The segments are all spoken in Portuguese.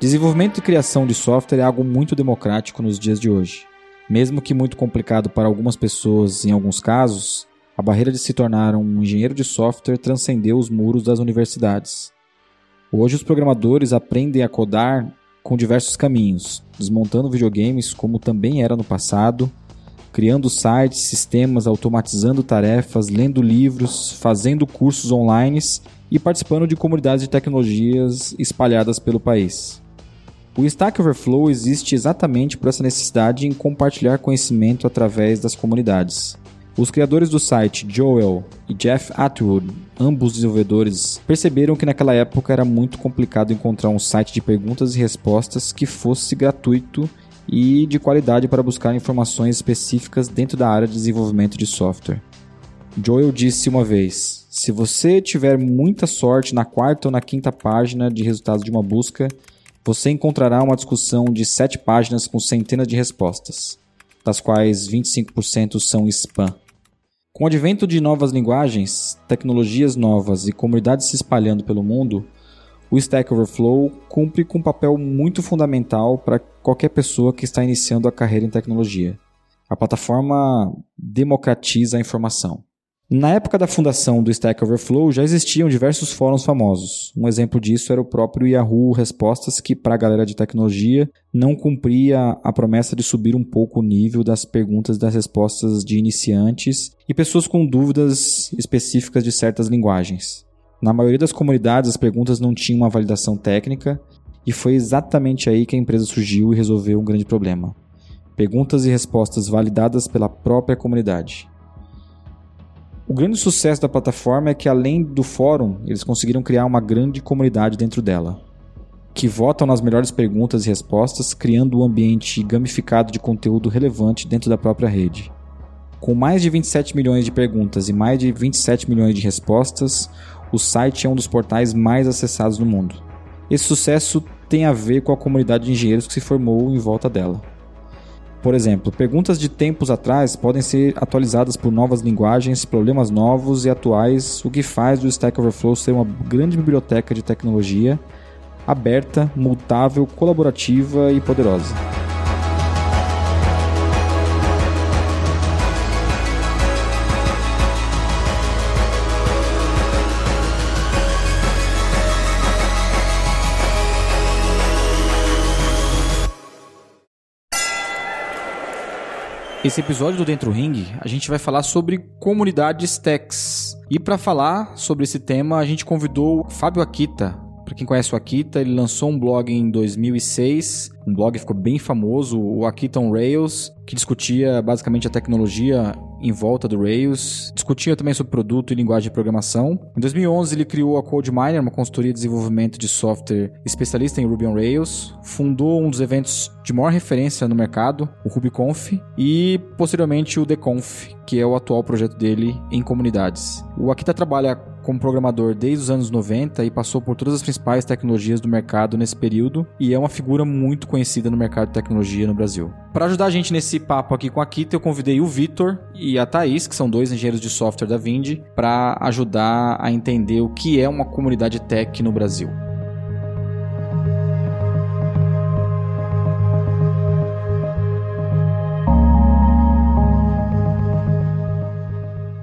Desenvolvimento e criação de software é algo muito democrático nos dias de hoje. Mesmo que muito complicado para algumas pessoas em alguns casos, a barreira de se tornar um engenheiro de software transcendeu os muros das universidades. Hoje os programadores aprendem a codar com diversos caminhos, desmontando videogames como também era no passado, criando sites, sistemas, automatizando tarefas, lendo livros, fazendo cursos online e participando de comunidades de tecnologias espalhadas pelo país. O Stack Overflow existe exatamente por essa necessidade em compartilhar conhecimento através das comunidades. Os criadores do site, Joel e Jeff Atwood, ambos desenvolvedores, perceberam que naquela época era muito complicado encontrar um site de perguntas e respostas que fosse gratuito e de qualidade para buscar informações específicas dentro da área de desenvolvimento de software. Joel disse uma vez: Se você tiver muita sorte na quarta ou na quinta página de resultados de uma busca, você encontrará uma discussão de sete páginas com centenas de respostas, das quais 25% são spam. Com o advento de novas linguagens, tecnologias novas e comunidades se espalhando pelo mundo, o Stack Overflow cumpre com um papel muito fundamental para qualquer pessoa que está iniciando a carreira em tecnologia. A plataforma democratiza a informação. Na época da fundação do Stack Overflow já existiam diversos fóruns famosos. Um exemplo disso era o próprio Yahoo Respostas, que para a galera de tecnologia não cumpria a promessa de subir um pouco o nível das perguntas e das respostas de iniciantes e pessoas com dúvidas específicas de certas linguagens. Na maioria das comunidades, as perguntas não tinham uma validação técnica e foi exatamente aí que a empresa surgiu e resolveu um grande problema. Perguntas e respostas validadas pela própria comunidade. O grande sucesso da plataforma é que, além do fórum, eles conseguiram criar uma grande comunidade dentro dela, que votam nas melhores perguntas e respostas, criando um ambiente gamificado de conteúdo relevante dentro da própria rede. Com mais de 27 milhões de perguntas e mais de 27 milhões de respostas, o site é um dos portais mais acessados no mundo. Esse sucesso tem a ver com a comunidade de engenheiros que se formou em volta dela. Por exemplo, perguntas de tempos atrás podem ser atualizadas por novas linguagens, problemas novos e atuais, o que faz o Stack Overflow ser uma grande biblioteca de tecnologia aberta, mutável, colaborativa e poderosa. Esse episódio do Dentro Ring, a gente vai falar sobre comunidades techs. E para falar sobre esse tema, a gente convidou o Fábio Akita. Para quem conhece o Akita, ele lançou um blog em 2006 um blog ficou bem famoso, o Akiton Rails, que discutia basicamente a tecnologia em volta do Rails, discutia também sobre produto e linguagem de programação. Em 2011 ele criou a CodeMiner, uma consultoria de desenvolvimento de software especialista em Ruby on Rails, fundou um dos eventos de maior referência no mercado, o RubyConf, e posteriormente o TheConf, que é o atual projeto dele em comunidades. O Akita trabalha como programador desde os anos 90 e passou por todas as principais tecnologias do mercado nesse período e é uma figura muito conhecida no mercado de tecnologia no Brasil. Para ajudar a gente nesse papo aqui com a Kita, eu convidei o Vitor e a Thaís, que são dois engenheiros de software da Vind, para ajudar a entender o que é uma comunidade tech no Brasil.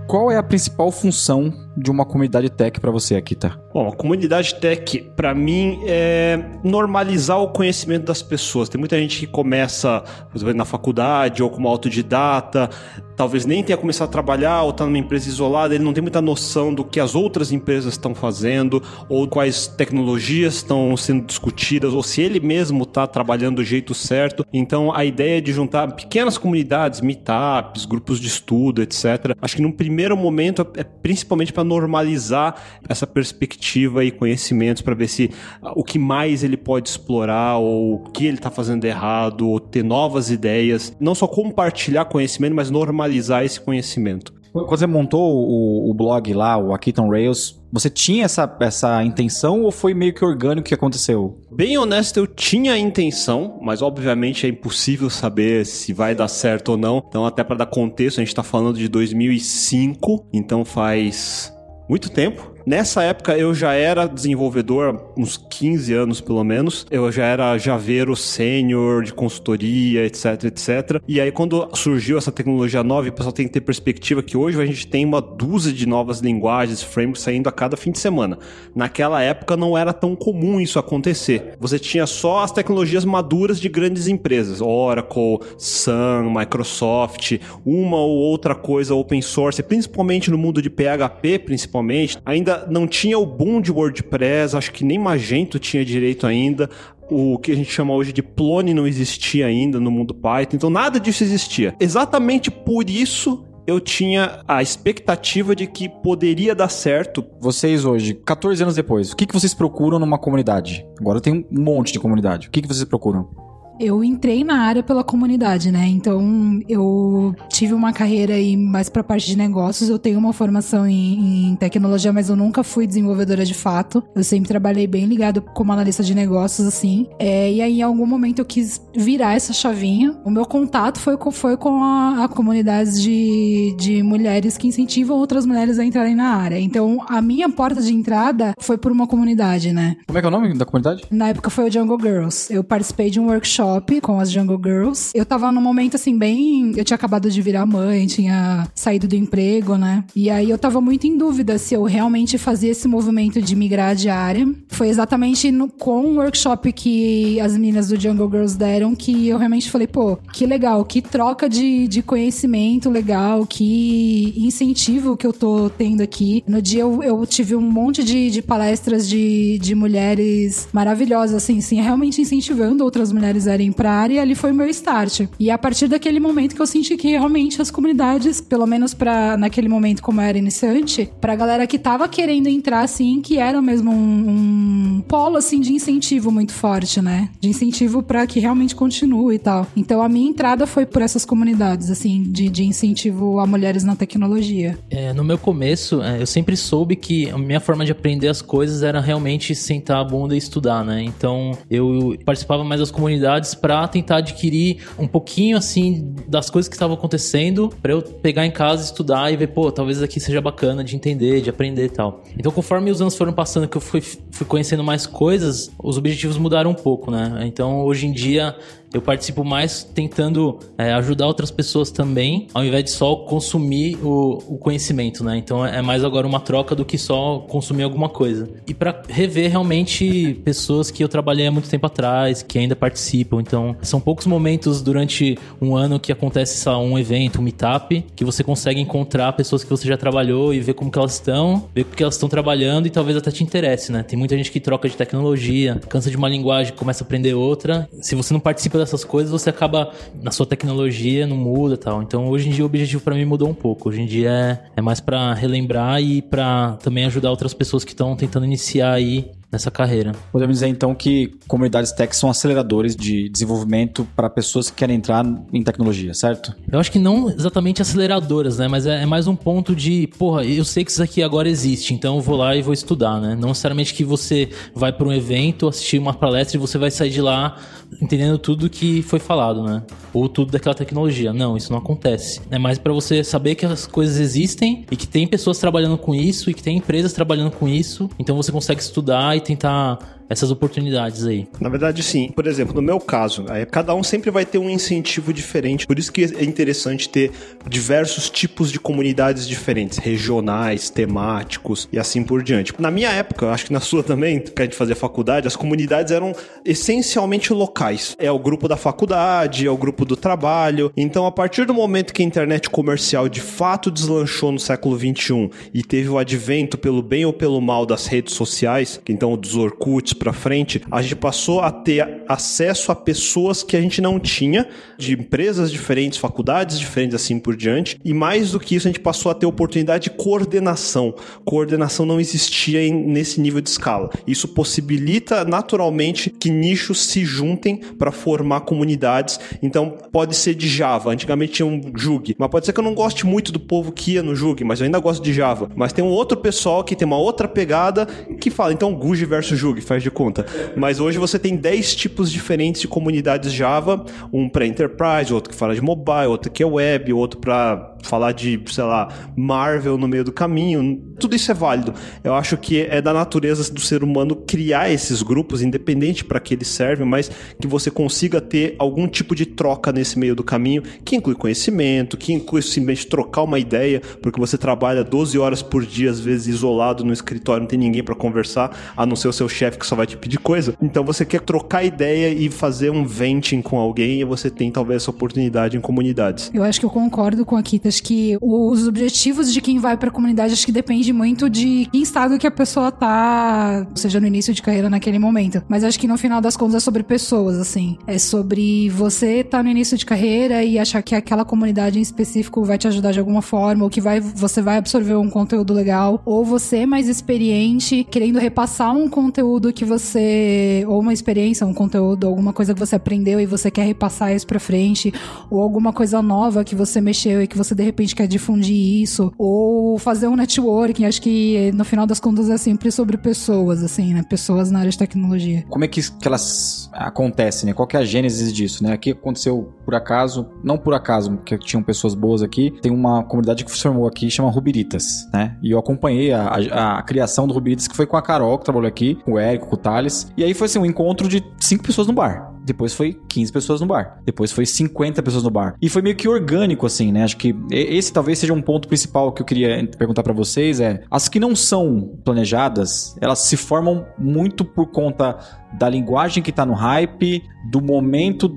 Qual é a principal função de uma comunidade tech para você, Akita? Bom, a comunidade tech, para mim, é normalizar o conhecimento das pessoas. Tem muita gente que começa, por exemplo, na faculdade ou como autodidata, talvez nem tenha começado a trabalhar ou está numa empresa isolada, ele não tem muita noção do que as outras empresas estão fazendo ou quais tecnologias estão sendo discutidas ou se ele mesmo está trabalhando do jeito certo. Então, a ideia de juntar pequenas comunidades, meetups, grupos de estudo, etc. Acho que num primeiro momento é principalmente para normalizar essa perspectiva e conhecimentos para ver se ah, o que mais ele pode explorar ou o que ele está fazendo errado, ou ter novas ideias. Não só compartilhar conhecimento, mas normalizar esse conhecimento. Quando você montou o, o blog lá, o Akiton Rails, você tinha essa, essa intenção ou foi meio que orgânico que aconteceu? Bem honesto, eu tinha a intenção, mas obviamente é impossível saber se vai dar certo ou não. Então, até para dar contexto, a gente está falando de 2005, então faz muito tempo Nessa época eu já era desenvolvedor, uns 15 anos pelo menos. Eu já era javeiro sênior de consultoria, etc, etc. E aí quando surgiu essa tecnologia nova, o pessoal tem que ter perspectiva que hoje a gente tem uma dúzia de novas linguagens, frameworks saindo a cada fim de semana. Naquela época não era tão comum isso acontecer. Você tinha só as tecnologias maduras de grandes empresas, Oracle, Sun, Microsoft, uma ou outra coisa open source, principalmente no mundo de PHP, principalmente. Ainda não tinha o boom de WordPress, acho que nem Magento tinha direito ainda o que a gente chama hoje de Plone não existia ainda no mundo Python, então nada disso existia. Exatamente por isso eu tinha a expectativa de que poderia dar certo. Vocês hoje, 14 anos depois, o que, que vocês procuram numa comunidade? Agora tem um monte de comunidade. O que, que vocês procuram? Eu entrei na área pela comunidade, né? Então eu tive uma carreira aí mais para parte de negócios. Eu tenho uma formação em, em, tecnologia, mas eu nunca fui desenvolvedora de fato. Eu sempre trabalhei bem ligado como analista de negócios, assim. É, e aí, em algum momento, eu quis virar essa chavinha. O meu contato foi com, foi com a, a comunidade de, de mulheres que incentivam outras mulheres a entrarem na área. Então, a minha porta de entrada foi por uma comunidade, né? Como é que é o nome da comunidade? Na época foi o Jungle Girls. Eu participei de um workshop com as Jungle Girls. Eu tava num momento assim, bem. Eu tinha acabado de virar mãe, tinha saído do emprego, né? E aí eu tava muito em dúvida se eu realmente fazia esse movimento de migrar de área. Foi exatamente no, com o workshop que as meninas do Jungle Girls deram que eu realmente falei, pô, que legal, que troca de, de conhecimento legal, que incentivo que eu tô tendo aqui. No dia eu, eu tive um monte de, de palestras de, de mulheres maravilhosas, assim, assim, realmente incentivando outras mulheres a irem pra área e ali foi o meu start. E a partir daquele momento que eu senti que realmente as comunidades, pelo menos para naquele momento como eu era iniciante, pra galera que tava querendo entrar assim, que era mesmo um, um polo assim de incentivo muito forte, né? De incentivo para que realmente continue e tal. Então a minha entrada foi por essas comunidades assim de, de incentivo a mulheres na tecnologia. É, no meu começo, é, eu sempre soube que a minha forma de aprender as coisas era realmente sentar a bunda e estudar, né? Então eu participava mais das comunidades para tentar adquirir um pouquinho assim das coisas que estavam acontecendo, para eu pegar em casa, estudar e ver, pô, talvez aqui seja bacana de entender, de aprender e tal. Então, conforme os anos foram passando, que eu fui, fui conhecendo mais coisas, os objetivos mudaram um pouco, né? Então, hoje em dia, eu participo mais tentando é, ajudar outras pessoas também, ao invés de só consumir o, o, conhecimento, né? Então é mais agora uma troca do que só consumir alguma coisa. E para rever realmente pessoas que eu trabalhei há muito tempo atrás, que ainda participam. Então são poucos momentos durante um ano que acontece só um evento, um meetup, que você consegue encontrar pessoas que você já trabalhou e ver como que elas estão, ver o que elas estão trabalhando e talvez até te interesse, né? Tem muita gente que troca de tecnologia, cansa de uma linguagem, começa a aprender outra. Se você não participa dessas coisas, você acaba na sua tecnologia não muda tal. Então hoje em dia o objetivo para mim mudou um pouco. Hoje em dia é, é mais para relembrar e para também ajudar outras pessoas que estão tentando iniciar aí nessa carreira. Podemos dizer então que comunidades tech são aceleradores de desenvolvimento para pessoas que querem entrar em tecnologia, certo? Eu acho que não exatamente aceleradoras, né? Mas é, é mais um ponto de, porra, eu sei que isso aqui agora existe, então eu vou lá e vou estudar, né? Não necessariamente que você vai para um evento, assistir uma palestra e você vai sair de lá entendendo tudo que foi falado, né? Ou tudo daquela tecnologia. Não, isso não acontece. É mais para você saber que as coisas existem e que tem pessoas trabalhando com isso e que tem empresas trabalhando com isso, então você consegue estudar tentar essas oportunidades aí? Na verdade, sim. Por exemplo, no meu caso, cada um sempre vai ter um incentivo diferente. Por isso que é interessante ter diversos tipos de comunidades diferentes, regionais, temáticos e assim por diante. Na minha época, acho que na sua também, que a gente fazia faculdade, as comunidades eram essencialmente locais. É o grupo da faculdade, é o grupo do trabalho. Então, a partir do momento que a internet comercial de fato deslanchou no século 21 e teve o advento pelo bem ou pelo mal das redes sociais, então dos Orkuts, para frente, a gente passou a ter acesso a pessoas que a gente não tinha, de empresas diferentes, faculdades diferentes, assim por diante. E mais do que isso, a gente passou a ter oportunidade de coordenação. Coordenação não existia em, nesse nível de escala. Isso possibilita naturalmente que nichos se juntem para formar comunidades. Então, pode ser de Java. Antigamente tinha um Jug, mas pode ser que eu não goste muito do povo que ia no Jug, mas eu ainda gosto de Java. Mas tem um outro pessoal que tem uma outra pegada que fala, então Guji versus Jug, faz de conta. Mas hoje você tem 10 tipos diferentes de comunidades Java, um para enterprise, outro que fala de mobile, outro que é web, outro para falar de, sei lá, Marvel no meio do caminho. Tudo isso é válido. Eu acho que é da natureza do ser humano criar esses grupos, independente para que eles servem, mas que você consiga ter algum tipo de troca nesse meio do caminho, que inclui conhecimento, que inclui simplesmente trocar uma ideia, porque você trabalha 12 horas por dia, às vezes isolado no escritório, não tem ninguém para conversar, a não ser o seu chefe que só vai te pedir coisa. Então você quer trocar ideia e fazer um venting com alguém e você tem talvez essa oportunidade em comunidades. Eu acho que eu concordo com a Kita, acho que os objetivos de quem vai para a comunidade acho que depende muito de em estado que a pessoa tá, seja no início de carreira naquele momento. Mas acho que no final das contas é sobre pessoas, assim. É sobre você tá no início de carreira e achar que aquela comunidade em específico vai te ajudar de alguma forma, ou que vai, você vai absorver um conteúdo legal, ou você mais experiente, querendo repassar um conteúdo que você, ou uma experiência, um conteúdo, alguma coisa que você aprendeu e você quer repassar isso pra frente, ou alguma coisa nova que você mexeu e que você de repente quer difundir isso, ou fazer um networking. Acho que no final das contas é sempre sobre pessoas, assim, né? Pessoas na área de tecnologia. Como é que, que elas acontecem, né? Qual é a gênese disso, né? Aqui aconteceu por acaso, não por acaso, porque tinham pessoas boas aqui, tem uma comunidade que se formou aqui, chama Rubiritas, né? E eu acompanhei a, a, a criação do Rubiritas, que foi com a Carol, que trabalhou aqui, com o Érico, com o Thales. E aí foi assim, um encontro de cinco pessoas no bar. Depois foi 15 pessoas no bar. Depois foi 50 pessoas no bar. E foi meio que orgânico, assim, né? Acho que esse talvez seja um ponto principal que eu queria perguntar para vocês: é as que não são planejadas, elas se formam muito por conta da linguagem que tá no hype, do momento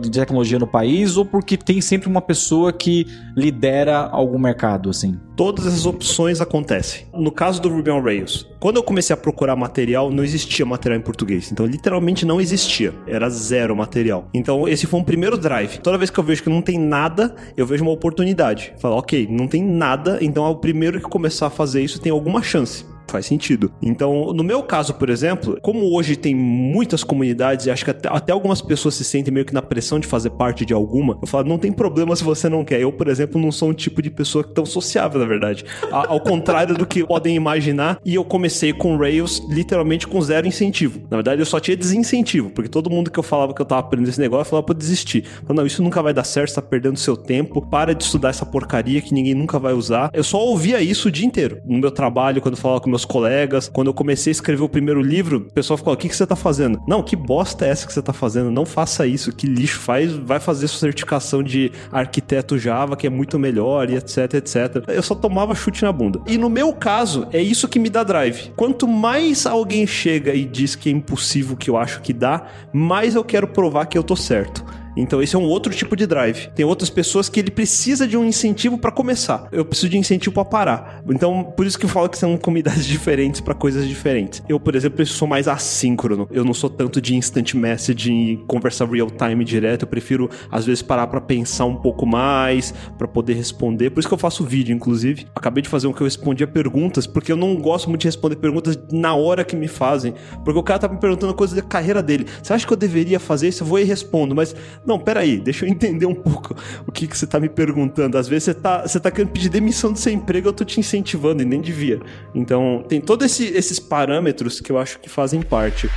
de tecnologia no país ou porque tem sempre uma pessoa que lidera algum mercado, assim? Todas essas opções acontecem. No caso do Ruby on Rails, quando eu comecei a procurar material, não existia material em português. Então, literalmente não existia. Era zero material. Então, esse foi um primeiro drive. Toda vez que eu vejo que não tem nada, eu vejo uma oportunidade. Falo, ok, não tem nada, então é o primeiro que começar a fazer isso tem alguma chance faz sentido. Então, no meu caso, por exemplo, como hoje tem muitas comunidades e acho que até, até, algumas pessoas se sentem meio que na pressão de fazer parte de alguma, eu falo, não tem problema se você não quer. Eu, por exemplo, não sou um tipo de pessoa tão sociável, na verdade. A, ao contrário do que podem imaginar, e eu comecei com Rails literalmente com zero incentivo. Na verdade, eu só tinha desincentivo, porque todo mundo que eu falava que eu tava aprendendo esse negócio, eu falava pra desistir. Falava, não, isso nunca vai dar certo, você tá perdendo seu tempo, para de estudar essa porcaria que ninguém nunca vai usar. Eu só ouvia isso o dia inteiro. No meu trabalho, quando eu falava com meus colegas. Quando eu comecei a escrever o primeiro livro, o pessoal ficou: o que, que você tá fazendo? Não, que bosta é essa que você tá fazendo? Não faça isso, que lixo faz, vai fazer sua certificação de arquiteto Java, que é muito melhor, e etc, etc. Eu só tomava chute na bunda. E no meu caso, é isso que me dá drive. Quanto mais alguém chega e diz que é impossível que eu acho que dá, mais eu quero provar que eu tô certo. Então esse é um outro tipo de drive. Tem outras pessoas que ele precisa de um incentivo para começar. Eu preciso de incentivo para parar. Então por isso que eu falo que são comunidades diferentes para coisas diferentes. Eu, por exemplo, sou mais assíncrono. Eu não sou tanto de instant message e conversar real time direto. Eu prefiro às vezes parar para pensar um pouco mais, para poder responder. Por isso que eu faço vídeo, inclusive. Acabei de fazer um que eu respondia perguntas, porque eu não gosto muito de responder perguntas na hora que me fazem. Porque o cara tá me perguntando coisas da carreira dele. Você acha que eu deveria fazer isso? Eu vou e respondo, mas não, peraí, deixa eu entender um pouco o que, que você tá me perguntando. Às vezes você tá, você tá querendo pedir demissão do seu emprego, eu tô te incentivando e nem devia. Então, tem todos esse, esses parâmetros que eu acho que fazem parte.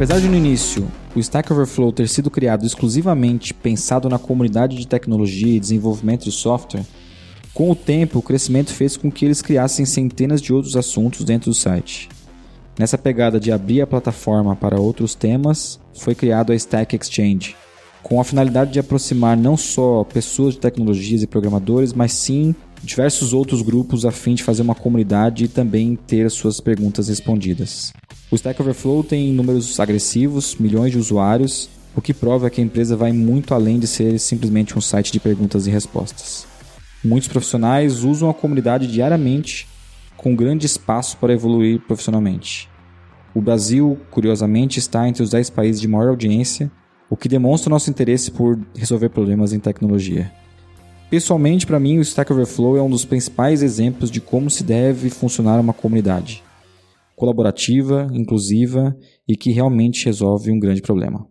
Apesar de no início o Stack Overflow ter sido criado exclusivamente pensado na comunidade de tecnologia e desenvolvimento de software, com o tempo o crescimento fez com que eles criassem centenas de outros assuntos dentro do site. Nessa pegada de abrir a plataforma para outros temas, foi criado a Stack Exchange, com a finalidade de aproximar não só pessoas de tecnologias e programadores, mas sim diversos outros grupos a fim de fazer uma comunidade e também ter suas perguntas respondidas. O Stack Overflow tem números agressivos, milhões de usuários, o que prova que a empresa vai muito além de ser simplesmente um site de perguntas e respostas. Muitos profissionais usam a comunidade diariamente, com grande espaço para evoluir profissionalmente. O Brasil, curiosamente, está entre os 10 países de maior audiência, o que demonstra nosso interesse por resolver problemas em tecnologia. Pessoalmente, para mim, o Stack Overflow é um dos principais exemplos de como se deve funcionar uma comunidade colaborativa, inclusiva e que realmente resolve um grande problema.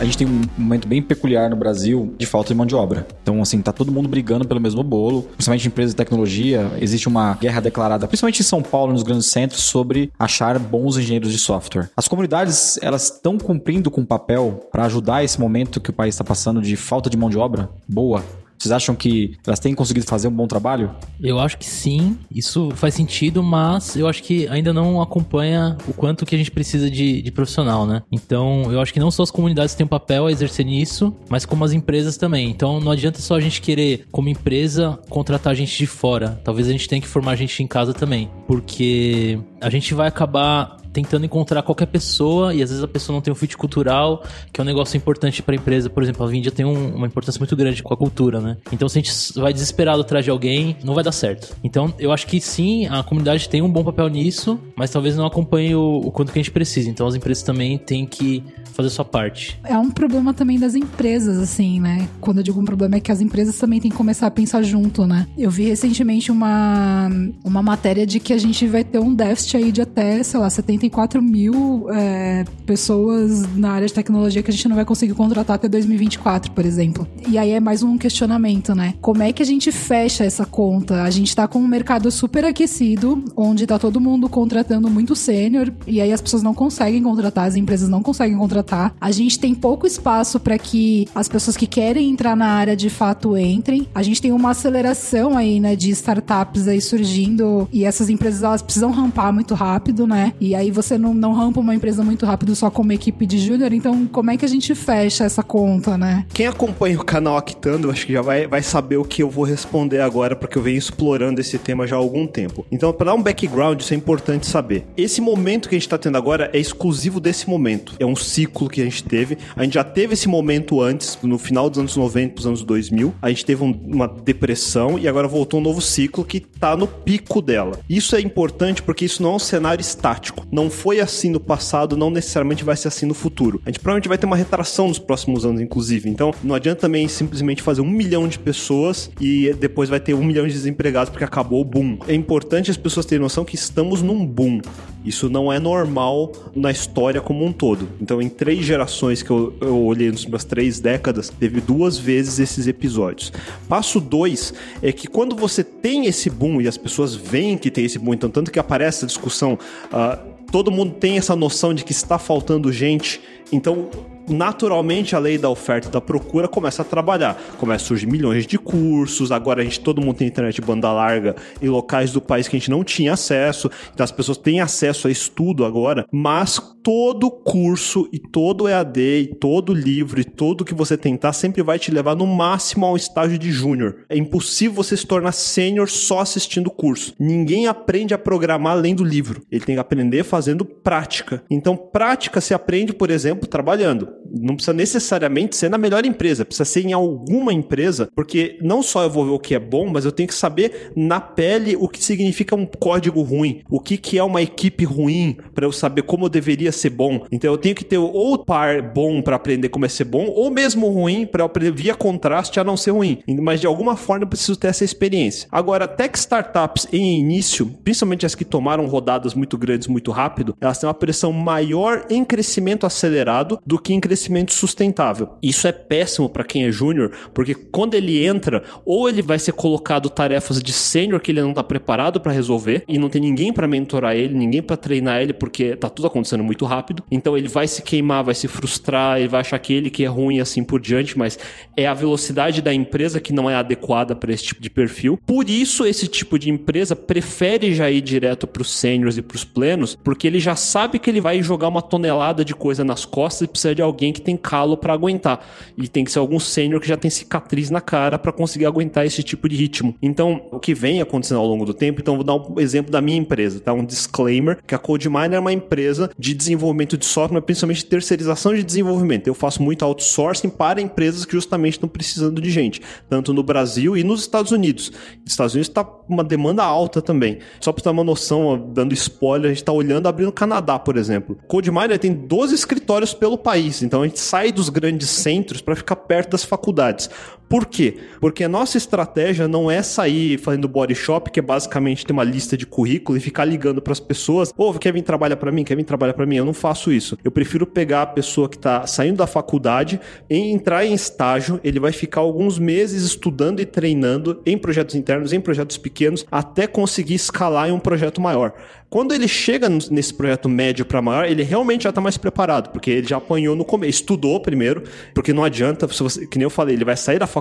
A gente tem um momento bem peculiar no Brasil de falta de mão de obra. Então, assim, tá todo mundo brigando pelo mesmo bolo, principalmente empresas de tecnologia. Existe uma guerra declarada, principalmente em São Paulo, nos grandes centros, sobre achar bons engenheiros de software. As comunidades, elas estão cumprindo com o papel para ajudar esse momento que o país está passando de falta de mão de obra boa vocês acham que elas têm conseguido fazer um bom trabalho? Eu acho que sim, isso faz sentido, mas eu acho que ainda não acompanha o quanto que a gente precisa de, de profissional, né? Então, eu acho que não só as comunidades têm um papel a exercer nisso, mas como as empresas também. Então, não adianta só a gente querer, como empresa, contratar gente de fora. Talvez a gente tenha que formar gente em casa também, porque a gente vai acabar tentando encontrar qualquer pessoa e às vezes a pessoa não tem um fit cultural, que é um negócio importante para a empresa. Por exemplo, a Vindia tem um, uma importância muito grande com a cultura, né? Então, se a gente vai desesperado atrás de alguém, não vai dar certo. Então, eu acho que sim, a comunidade tem um bom papel nisso, mas talvez não acompanhe o, o quanto que a gente precisa. Então, as empresas também têm que fazer sua parte. É um problema também das empresas, assim, né? Quando eu digo um problema é que as empresas também têm que começar a pensar junto, né? Eu vi recentemente uma, uma matéria de que a gente vai ter um déficit aí de até, sei lá, 74 mil é, pessoas na área de tecnologia que a gente não vai conseguir contratar até 2024, por exemplo. E aí é mais um questionamento, né? Como é que a gente fecha essa conta? A gente tá com um mercado super aquecido, onde tá todo mundo contratando muito sênior, e aí as pessoas não conseguem contratar, as empresas não conseguem contratar contratar. A gente tem pouco espaço para que as pessoas que querem entrar na área de fato entrem. A gente tem uma aceleração aí, né, de startups aí surgindo e essas empresas elas precisam rampar muito rápido, né? E aí você não, não rampa uma empresa muito rápido só com uma equipe de júnior, então como é que a gente fecha essa conta, né? Quem acompanha o canal Actando, acho que já vai, vai saber o que eu vou responder agora, porque eu venho explorando esse tema já há algum tempo. Então, para dar um background, isso é importante saber. Esse momento que a gente está tendo agora é exclusivo desse momento. É um ciclo ciclo que a gente teve. A gente já teve esse momento antes, no final dos anos 90 dos anos 2000. A gente teve um, uma depressão e agora voltou um novo ciclo que tá no pico dela. Isso é importante porque isso não é um cenário estático. Não foi assim no passado, não necessariamente vai ser assim no futuro. A gente provavelmente vai ter uma retração nos próximos anos, inclusive. Então, não adianta também simplesmente fazer um milhão de pessoas e depois vai ter um milhão de desempregados porque acabou o boom. É importante as pessoas terem noção que estamos num boom. Isso não é normal na história como um todo. Então, em três gerações que eu, eu olhei nas minhas três décadas, teve duas vezes esses episódios. Passo dois é que quando você tem esse boom e as pessoas veem que tem esse boom, então tanto que aparece a discussão, uh, todo mundo tem essa noção de que está faltando gente, então naturalmente a lei da oferta e da procura começa a trabalhar. Começa a surgir milhões de cursos, agora a gente todo mundo tem internet banda larga em locais do país que a gente não tinha acesso. Então as pessoas têm acesso a estudo agora, mas todo curso e todo EAD e todo livro e tudo que você tentar sempre vai te levar no máximo ao estágio de júnior. É impossível você se tornar sênior só assistindo o curso. Ninguém aprende a programar além do livro. Ele tem que aprender fazendo prática. Então prática se aprende, por exemplo, trabalhando não precisa necessariamente ser na melhor empresa, precisa ser em alguma empresa, porque não só eu vou ver o que é bom, mas eu tenho que saber na pele o que significa um código ruim, o que, que é uma equipe ruim, para eu saber como eu deveria ser bom. Então eu tenho que ter ou par bom para aprender como é ser bom, ou mesmo ruim para aprender via contraste a não ser ruim. Mas de alguma forma eu preciso ter essa experiência. Agora, tech startups em início, principalmente as que tomaram rodadas muito grandes muito rápido, elas têm uma pressão maior em crescimento acelerado do que em crescimento sustentável. Isso é péssimo para quem é júnior, porque quando ele entra, ou ele vai ser colocado tarefas de sênior que ele não está preparado para resolver e não tem ninguém para mentorar ele, ninguém para treinar ele, porque tá tudo acontecendo muito rápido. Então ele vai se queimar, vai se frustrar, ele vai achar que ele que é ruim e assim por diante, mas é a velocidade da empresa que não é adequada para esse tipo de perfil. Por isso esse tipo de empresa prefere já ir direto para os sêniors e para os plenos, porque ele já sabe que ele vai jogar uma tonelada de coisa nas costas e precisa de alguém que tem calo para aguentar. E tem que ser algum sênior que já tem cicatriz na cara para conseguir aguentar esse tipo de ritmo. Então, o que vem acontecendo ao longo do tempo, então vou dar um exemplo da minha empresa, tá? Um disclaimer, que a CodeMiner é uma empresa de desenvolvimento de software, principalmente terceirização de desenvolvimento. Eu faço muito outsourcing para empresas que justamente estão precisando de gente, tanto no Brasil e nos Estados Unidos. Nos Estados Unidos está uma demanda alta também. Só para ter uma noção, dando spoiler, a gente está olhando abrindo Canadá, por exemplo. CodeMiner tem 12 escritórios pelo país, então a gente sai dos grandes centros para ficar perto das faculdades. Por quê? Porque a nossa estratégia não é sair fazendo body shop, que é basicamente ter uma lista de currículo e ficar ligando para as pessoas, ô, oh, quer vir trabalhar para mim? Quer vir trabalhar para mim? Eu não faço isso. Eu prefiro pegar a pessoa que está saindo da faculdade e entrar em estágio, ele vai ficar alguns meses estudando e treinando em projetos internos, em projetos pequenos, até conseguir escalar em um projeto maior. Quando ele chega nesse projeto médio para maior, ele realmente já está mais preparado, porque ele já apanhou no começo, estudou primeiro, porque não adianta, você, que nem eu falei, ele vai sair da faculdade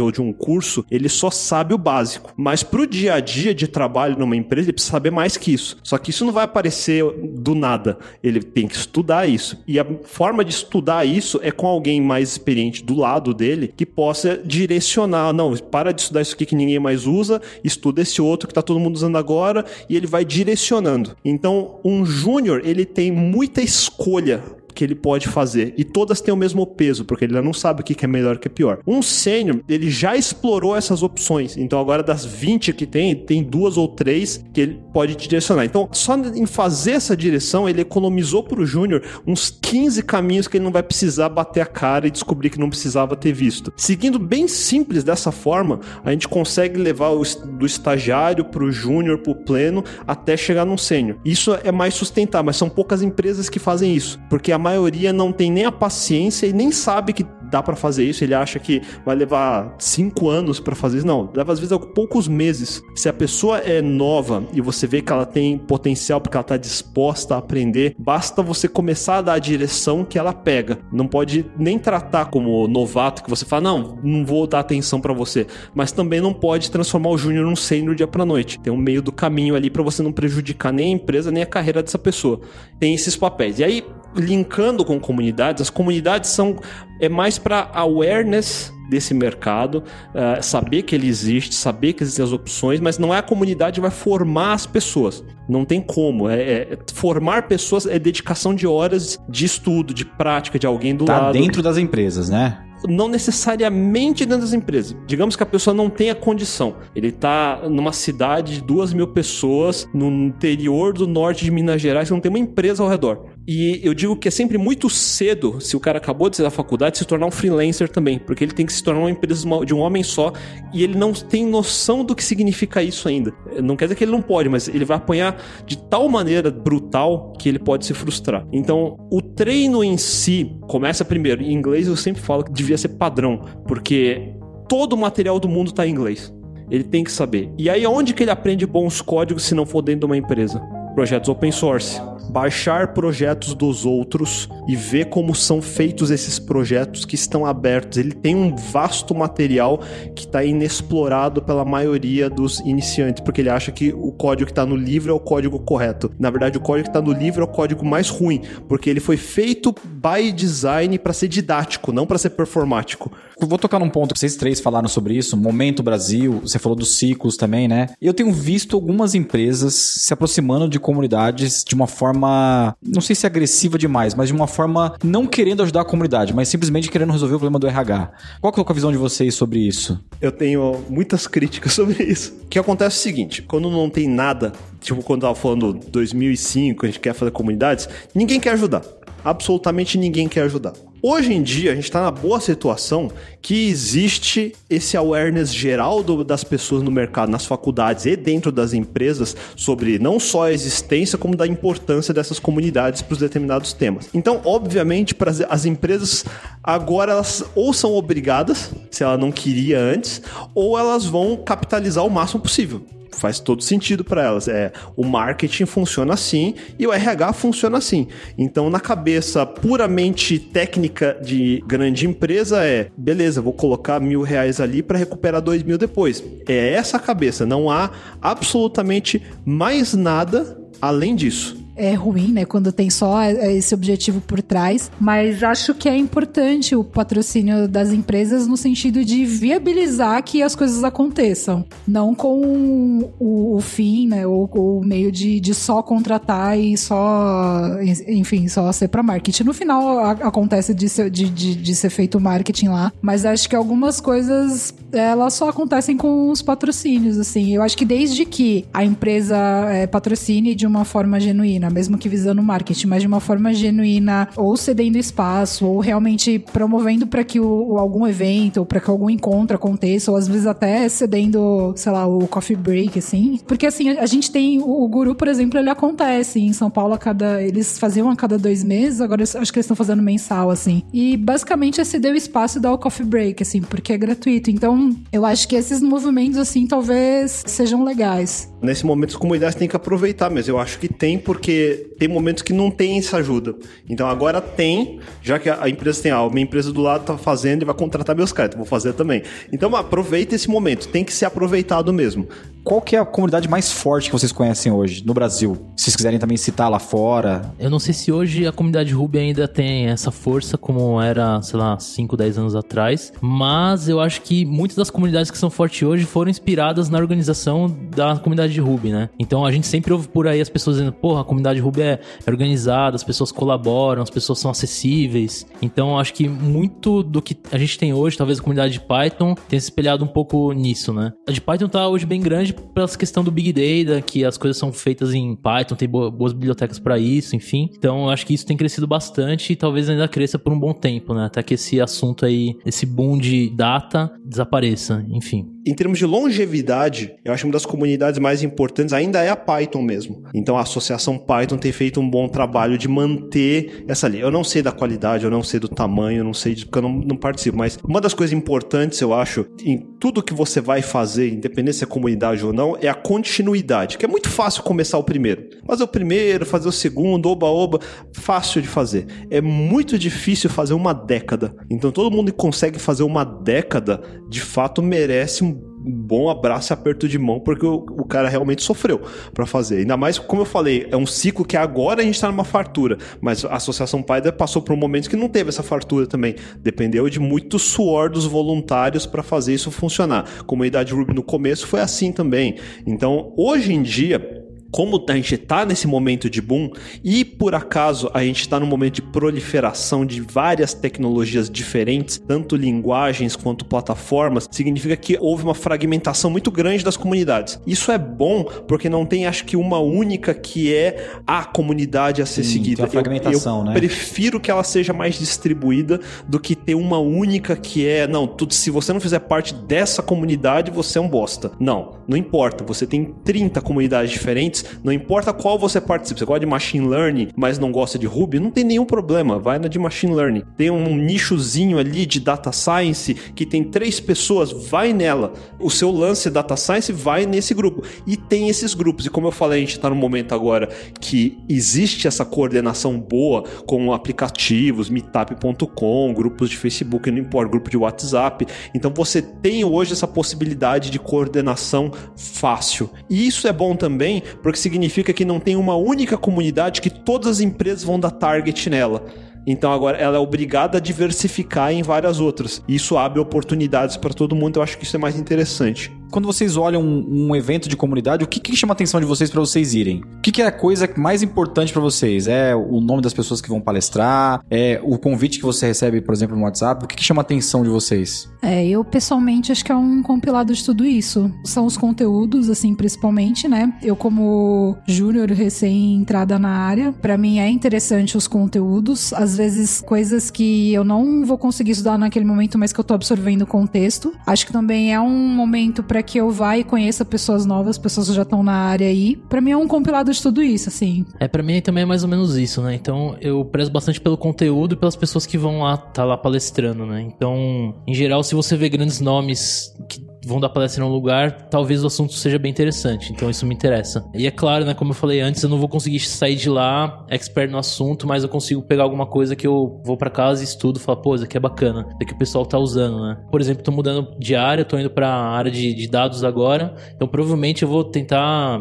ou de um curso, ele só sabe o básico. Mas para o dia a dia de trabalho numa empresa, ele precisa saber mais que isso. Só que isso não vai aparecer do nada. Ele tem que estudar isso. E a forma de estudar isso é com alguém mais experiente do lado dele que possa direcionar. Não, para de estudar isso aqui que ninguém mais usa, estuda esse outro que está todo mundo usando agora, e ele vai direcionando. Então, um júnior, ele tem muita escolha que ele pode fazer. E todas têm o mesmo peso, porque ele não sabe o que é melhor o que é pior. Um sênior, ele já explorou essas opções. Então agora das 20 que tem, tem duas ou três que ele pode direcionar. Então, só em fazer essa direção, ele economizou para o júnior uns 15 caminhos que ele não vai precisar bater a cara e descobrir que não precisava ter visto. Seguindo bem simples dessa forma, a gente consegue levar o, do estagiário para o júnior, para o pleno, até chegar num sênior. Isso é mais sustentável, mas são poucas empresas que fazem isso, porque a maioria não tem nem a paciência e nem sabe que dá para fazer isso. Ele acha que vai levar cinco anos para fazer isso. Não, leva às vezes poucos meses. Se a pessoa é nova e você vê que ela tem potencial porque ela tá disposta a aprender, basta você começar a dar a direção que ela pega. Não pode nem tratar como novato que você fala, não, não vou dar atenção para você. Mas também não pode transformar o júnior num sênior dia para noite. Tem um meio do caminho ali para você não prejudicar nem a empresa nem a carreira dessa pessoa. Tem esses papéis. E aí linkando com comunidades, as comunidades são é mais para awareness desse mercado, uh, saber que ele existe, saber que existem as opções, mas não é a comunidade que vai formar as pessoas. Não tem como. É, é, formar pessoas é dedicação de horas de estudo, de prática, de alguém do tá lado. dentro das empresas, né? não necessariamente dentro das empresas. Digamos que a pessoa não tenha condição. Ele está numa cidade de duas mil pessoas, no interior do norte de Minas Gerais, que não tem uma empresa ao redor. E eu digo que é sempre muito cedo, se o cara acabou de sair da faculdade, se tornar um freelancer também, porque ele tem que se tornar uma empresa de um homem só e ele não tem noção do que significa isso ainda. Não quer dizer que ele não pode, mas ele vai apanhar de tal maneira brutal que ele pode se frustrar. Então, o treino em si começa primeiro. Em inglês eu sempre falo que devia ser padrão, porque todo o material do mundo está em inglês. Ele tem que saber. E aí, onde que ele aprende bons códigos se não for dentro de uma empresa? Projetos open source baixar projetos dos outros e ver como são feitos esses projetos que estão abertos. Ele tem um vasto material que está inexplorado pela maioria dos iniciantes, porque ele acha que o código que está no livro é o código correto. Na verdade, o código que está no livro é o código mais ruim, porque ele foi feito by design para ser didático, não para ser performático. Vou tocar num ponto que vocês três falaram sobre isso, Momento Brasil, você falou dos ciclos também, né? Eu tenho visto algumas empresas se aproximando de comunidades de uma forma, não sei se agressiva demais, mas de uma forma não querendo ajudar a comunidade, mas simplesmente querendo resolver o problema do RH. Qual que é a visão de vocês sobre isso? Eu tenho muitas críticas sobre isso. O que acontece é o seguinte, quando não tem nada, tipo quando eu tava falando 2005, a gente quer fazer comunidades, ninguém quer ajudar. Absolutamente ninguém quer ajudar. Hoje em dia, a gente está na boa situação que existe esse awareness geral do, das pessoas no mercado, nas faculdades e dentro das empresas sobre não só a existência, como da importância dessas comunidades para os determinados temas. Então, obviamente, para as empresas agora elas ou são obrigadas, se ela não queria antes, ou elas vão capitalizar o máximo possível faz todo sentido para elas. É, o marketing funciona assim e o RH funciona assim. Então, na cabeça puramente técnica de grande empresa é, beleza, vou colocar mil reais ali para recuperar dois mil depois. É essa a cabeça. Não há absolutamente mais nada além disso é ruim, né? Quando tem só esse objetivo por trás. Mas acho que é importante o patrocínio das empresas no sentido de viabilizar que as coisas aconteçam. Não com o, o fim, né? Ou o meio de, de só contratar e só, enfim, só ser para marketing. No final a, acontece de ser, de, de, de ser feito marketing lá. Mas acho que algumas coisas elas só acontecem com os patrocínios, assim. Eu acho que desde que a empresa é, patrocine de uma forma genuína Mesmo que visando marketing, mas de uma forma genuína, ou cedendo espaço, ou realmente promovendo para que o, algum evento, ou para que algum encontro aconteça, ou às vezes até cedendo, sei lá, o coffee break, assim. Porque assim, a gente tem o, o guru, por exemplo, ele acontece em São Paulo a cada. Eles faziam a cada dois meses, agora acho que eles estão fazendo mensal, assim. E basicamente é ceder o espaço e dar o coffee break, assim, porque é gratuito. Então, eu acho que esses movimentos, assim, talvez sejam legais. Nesse momento, as comunidades têm que aproveitar, mas eu acho que tem, porque tem momentos que não tem essa ajuda. Então agora tem, já que a empresa tem, ah, minha empresa do lado tá fazendo e vai contratar meus caras, então vou fazer também. Então aproveita esse momento, tem que ser aproveitado mesmo. Qual que é a comunidade mais forte que vocês conhecem hoje no Brasil? Se vocês quiserem também citar lá fora. Eu não sei se hoje a comunidade Ruby ainda tem essa força como era, sei lá, 5, 10 anos atrás, mas eu acho que muitas das comunidades que são fortes hoje foram inspiradas na organização da comunidade de Ruby, né? Então a gente sempre ouve por aí as pessoas dizendo, porra, a comunidade Ruby é organizada, as pessoas colaboram, as pessoas são acessíveis. Então acho que muito do que a gente tem hoje, talvez a comunidade de Python, tenha se espelhado um pouco nisso, né? A de Python tá hoje bem grande pela questão do Big Data, que as coisas são feitas em Python, tem boas bibliotecas para isso, enfim. Então eu acho que isso tem crescido bastante e talvez ainda cresça por um bom tempo, né? Até que esse assunto aí, esse boom de data desapareça, enfim. Em termos de longevidade, eu acho uma das comunidades mais importantes ainda é a Python mesmo. Então a associação Python tem feito um bom trabalho de manter essa linha. Eu não sei da qualidade, eu não sei do tamanho, eu não sei de, porque eu não, não participo, mas uma das coisas importantes, eu acho, em tudo que você vai fazer, independente se é comunidade ou não, é a continuidade, que é muito fácil começar o primeiro. Fazer o primeiro, fazer o segundo, oba-oba, fácil de fazer. É muito difícil fazer uma década. Então todo mundo que consegue fazer uma década, de fato merece um bom abraço e aperto de mão, porque o, o cara realmente sofreu para fazer. Ainda mais, como eu falei, é um ciclo que agora a gente está numa fartura, mas a Associação Paida passou por um momento que não teve essa fartura também. Dependeu de muito suor dos voluntários para fazer isso funcionar. Comunidade Ruby no começo foi assim também. Então, hoje em dia, como a gente está nesse momento de boom e por acaso a gente está num momento de proliferação de várias tecnologias diferentes, tanto linguagens quanto plataformas, significa que houve uma fragmentação muito grande das comunidades. Isso é bom porque não tem, acho que, uma única que é a comunidade a ser Sim, seguida. fragmentação, eu, eu né? prefiro que ela seja mais distribuída do que ter uma única que é, não, tudo, se você não fizer parte dessa comunidade, você é um bosta. Não, não importa. Você tem 30 comunidades diferentes não importa qual você participa, você gosta de machine learning, mas não gosta de Ruby, não tem nenhum problema, vai na de machine learning. Tem um nichozinho ali de data science que tem três pessoas, vai nela. O seu lance data science vai nesse grupo. E tem esses grupos. E como eu falei, a gente está no momento agora que existe essa coordenação boa com aplicativos, meetup.com, grupos de Facebook, não importa, grupo de WhatsApp. Então você tem hoje essa possibilidade de coordenação fácil. E isso é bom também porque significa que não tem uma única comunidade que todas as empresas vão dar target nela. Então agora ela é obrigada a diversificar em várias outras. Isso abre oportunidades para todo mundo. Eu acho que isso é mais interessante quando vocês olham um, um, evento de comunidade, o que, que chama a atenção de vocês para vocês irem? O que, que, é a coisa mais importante para vocês? É o nome das pessoas que vão palestrar? É o convite que você recebe, por exemplo, no WhatsApp? O que, que chama a atenção de vocês? É, eu pessoalmente acho que é um compilado de tudo isso. São os conteúdos, assim, principalmente, né? Eu, como júnior recém-entrada na área, para mim é interessante os conteúdos. Às vezes, coisas que eu não vou conseguir estudar naquele momento, mas que eu tô absorvendo o contexto. Acho que também é um momento para para que eu vá e conheça pessoas novas, pessoas que já estão na área aí. Para mim é um compilado de tudo isso, assim. É, para mim também é mais ou menos isso, né? Então eu prezo bastante pelo conteúdo e pelas pessoas que vão lá, tá lá palestrando, né? Então, em geral, se você vê grandes nomes que vão dar palestra em um lugar, talvez o assunto seja bem interessante. Então isso me interessa. E é claro, né, como eu falei antes, eu não vou conseguir sair de lá expert no assunto, mas eu consigo pegar alguma coisa que eu vou para casa e estudo, falar, pô, isso aqui é bacana, isso aqui o pessoal tá usando, né? Por exemplo, tô mudando de área, tô indo para área de, de, dados agora, então provavelmente eu vou tentar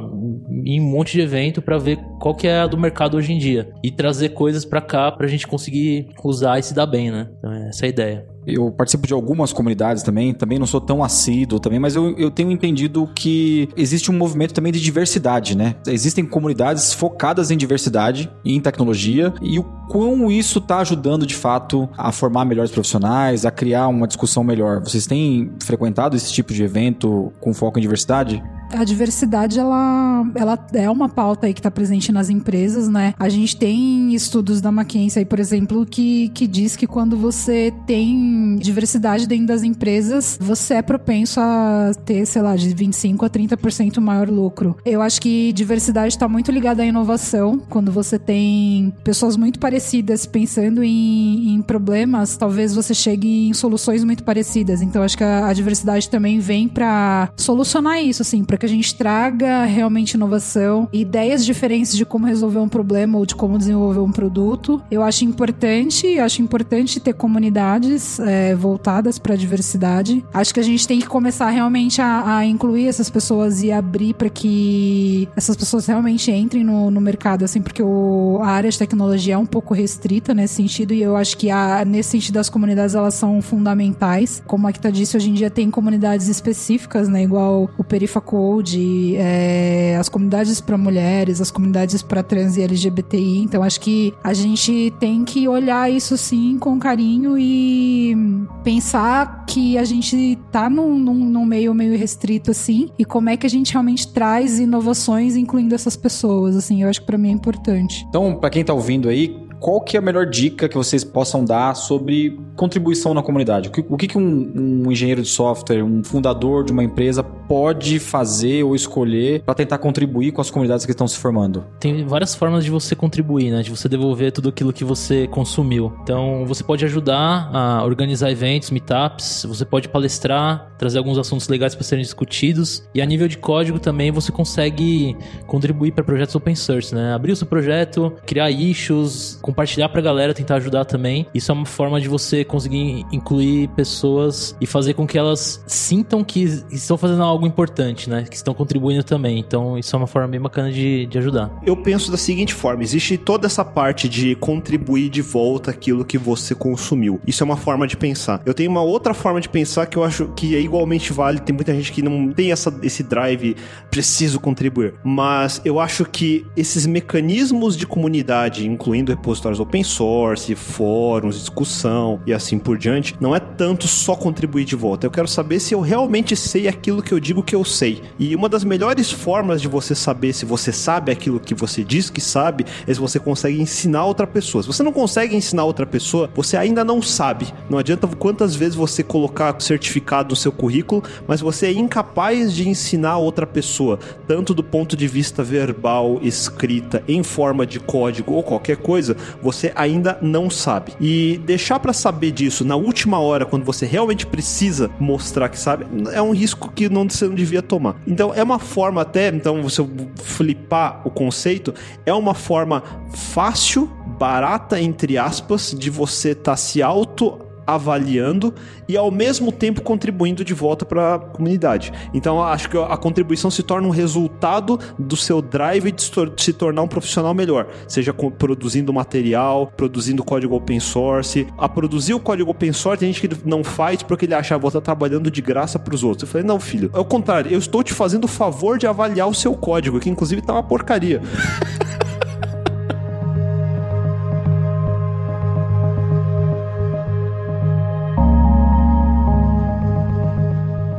ir em um monte de evento para ver qual que é a do mercado hoje em dia e trazer coisas para cá pra gente conseguir usar e se dar bem, né? Então essa é a ideia. Eu participo de algumas comunidades também, também não sou tão assíduo também, mas eu, eu tenho entendido que existe um movimento também de diversidade, né? Existem comunidades focadas em diversidade e em tecnologia e o quão isso está ajudando de fato a formar melhores profissionais, a criar uma discussão melhor. Vocês têm frequentado esse tipo de evento com foco em diversidade? A diversidade, ela, ela é uma pauta aí que está presente nas empresas, né? A gente tem estudos da McKinsey, por exemplo, que, que diz que quando você tem diversidade dentro das empresas, você é propenso a ter, sei lá, de 25 a 30% maior lucro. Eu acho que diversidade está muito ligada à inovação. Quando você tem pessoas muito parecidas pensando em, em problemas, talvez você chegue em soluções muito parecidas. Então, acho que a, a diversidade também vem para solucionar isso, assim, para que a gente traga realmente inovação, ideias diferentes de como resolver um problema ou de como desenvolver um produto. Eu acho importante, acho importante ter comunidades é, voltadas para a diversidade. Acho que a gente tem que começar realmente a, a incluir essas pessoas e abrir para que essas pessoas realmente entrem no, no mercado, assim, porque o, a área de tecnologia é um pouco restrita nesse sentido e eu acho que a, nesse sentido as comunidades elas são fundamentais. Como a Kita disse, hoje em dia tem comunidades específicas, né, igual o Perifa Code, é, as comunidades para mulheres, as comunidades para trans e LGBTI. Então acho que a gente tem que olhar isso sim com carinho e pensar que a gente tá num, num, num meio meio restrito assim e como é que a gente realmente traz inovações incluindo essas pessoas, assim, eu acho que para mim é importante. Então, para quem tá ouvindo aí, qual que é a melhor dica que vocês possam dar sobre contribuição na comunidade? O que, o que um, um, engenheiro de software, um fundador de uma empresa pode fazer ou escolher para tentar contribuir com as comunidades que estão se formando? Tem várias formas de você contribuir, né? De você devolver tudo aquilo que você consumiu. Então, você pode ajudar a organizar eventos, meetups, você pode palestrar, trazer alguns assuntos legais para serem discutidos. E a nível de código também você consegue contribuir para projetos open source, né? Abrir o seu projeto, criar issues, compartilhar pra galera, tentar ajudar também. Isso é uma forma de você conseguir incluir pessoas e fazer com que elas sintam que estão fazendo algo importante, né? Que estão contribuindo também. Então, isso é uma forma bem bacana de, de ajudar. Eu penso da seguinte forma: existe toda essa parte de contribuir de volta aquilo que você consumiu. Isso é uma forma de pensar. Eu tenho uma outra forma de pensar que eu acho que é igualmente válida. Tem muita gente que não tem essa, esse drive, preciso contribuir. Mas eu acho que esses mecanismos de comunidade, incluindo repositórios repositórios open source, fóruns, discussão e assim por diante, não é tanto só contribuir de volta. Eu quero saber se eu realmente sei aquilo que eu digo que eu sei. E uma das melhores formas de você saber se você sabe aquilo que você diz que sabe é se você consegue ensinar outra pessoa. Se você não consegue ensinar outra pessoa, você ainda não sabe. Não adianta quantas vezes você colocar certificado no seu currículo, mas você é incapaz de ensinar outra pessoa, tanto do ponto de vista verbal, escrita, em forma de código ou qualquer coisa, você ainda não sabe. E deixar para saber disso na última hora, quando você realmente precisa mostrar que sabe, é um risco que não, você não devia tomar. Então é uma forma até, então você flipar o conceito, é uma forma fácil, barata entre aspas, de você estar tá se auto avaliando e ao mesmo tempo contribuindo de volta para a comunidade. Então acho que a contribuição se torna um resultado do seu drive de se tornar um profissional melhor, seja produzindo material, produzindo código open source. A produzir o código open source tem gente que não faz porque ele acha que vou estar trabalhando de graça para os outros. Eu falei: "Não, filho, é o contrário, eu estou te fazendo o favor de avaliar o seu código, que inclusive tá uma porcaria."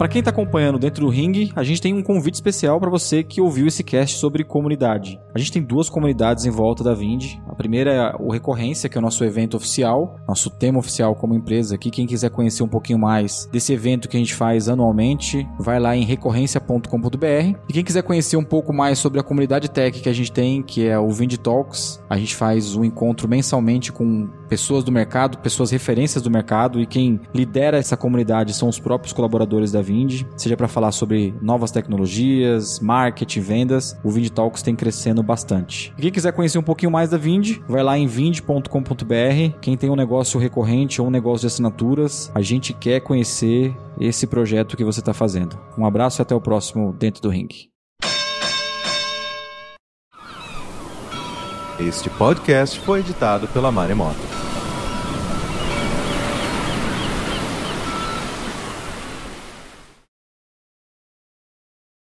Para quem está acompanhando dentro do ringue, a gente tem um convite especial para você que ouviu esse cast sobre comunidade. A gente tem duas comunidades em volta da Vind. A primeira é o Recorrência, que é o nosso evento oficial, nosso tema oficial como empresa aqui. Quem quiser conhecer um pouquinho mais desse evento que a gente faz anualmente, vai lá em recorrência.com.br. E quem quiser conhecer um pouco mais sobre a comunidade tech que a gente tem, que é o Vind Talks, a gente faz um encontro mensalmente com pessoas do mercado, pessoas referências do mercado e quem lidera essa comunidade são os próprios colaboradores da Vind, seja para falar sobre novas tecnologias, marketing, vendas, o Vind Talks tem crescendo bastante. E quem quiser conhecer um pouquinho mais da Vind, vai lá em vind.com.br. Quem tem um negócio recorrente ou um negócio de assinaturas, a gente quer conhecer esse projeto que você está fazendo. Um abraço e até o próximo Dentro do Ring. Este podcast foi editado pela Maremoto.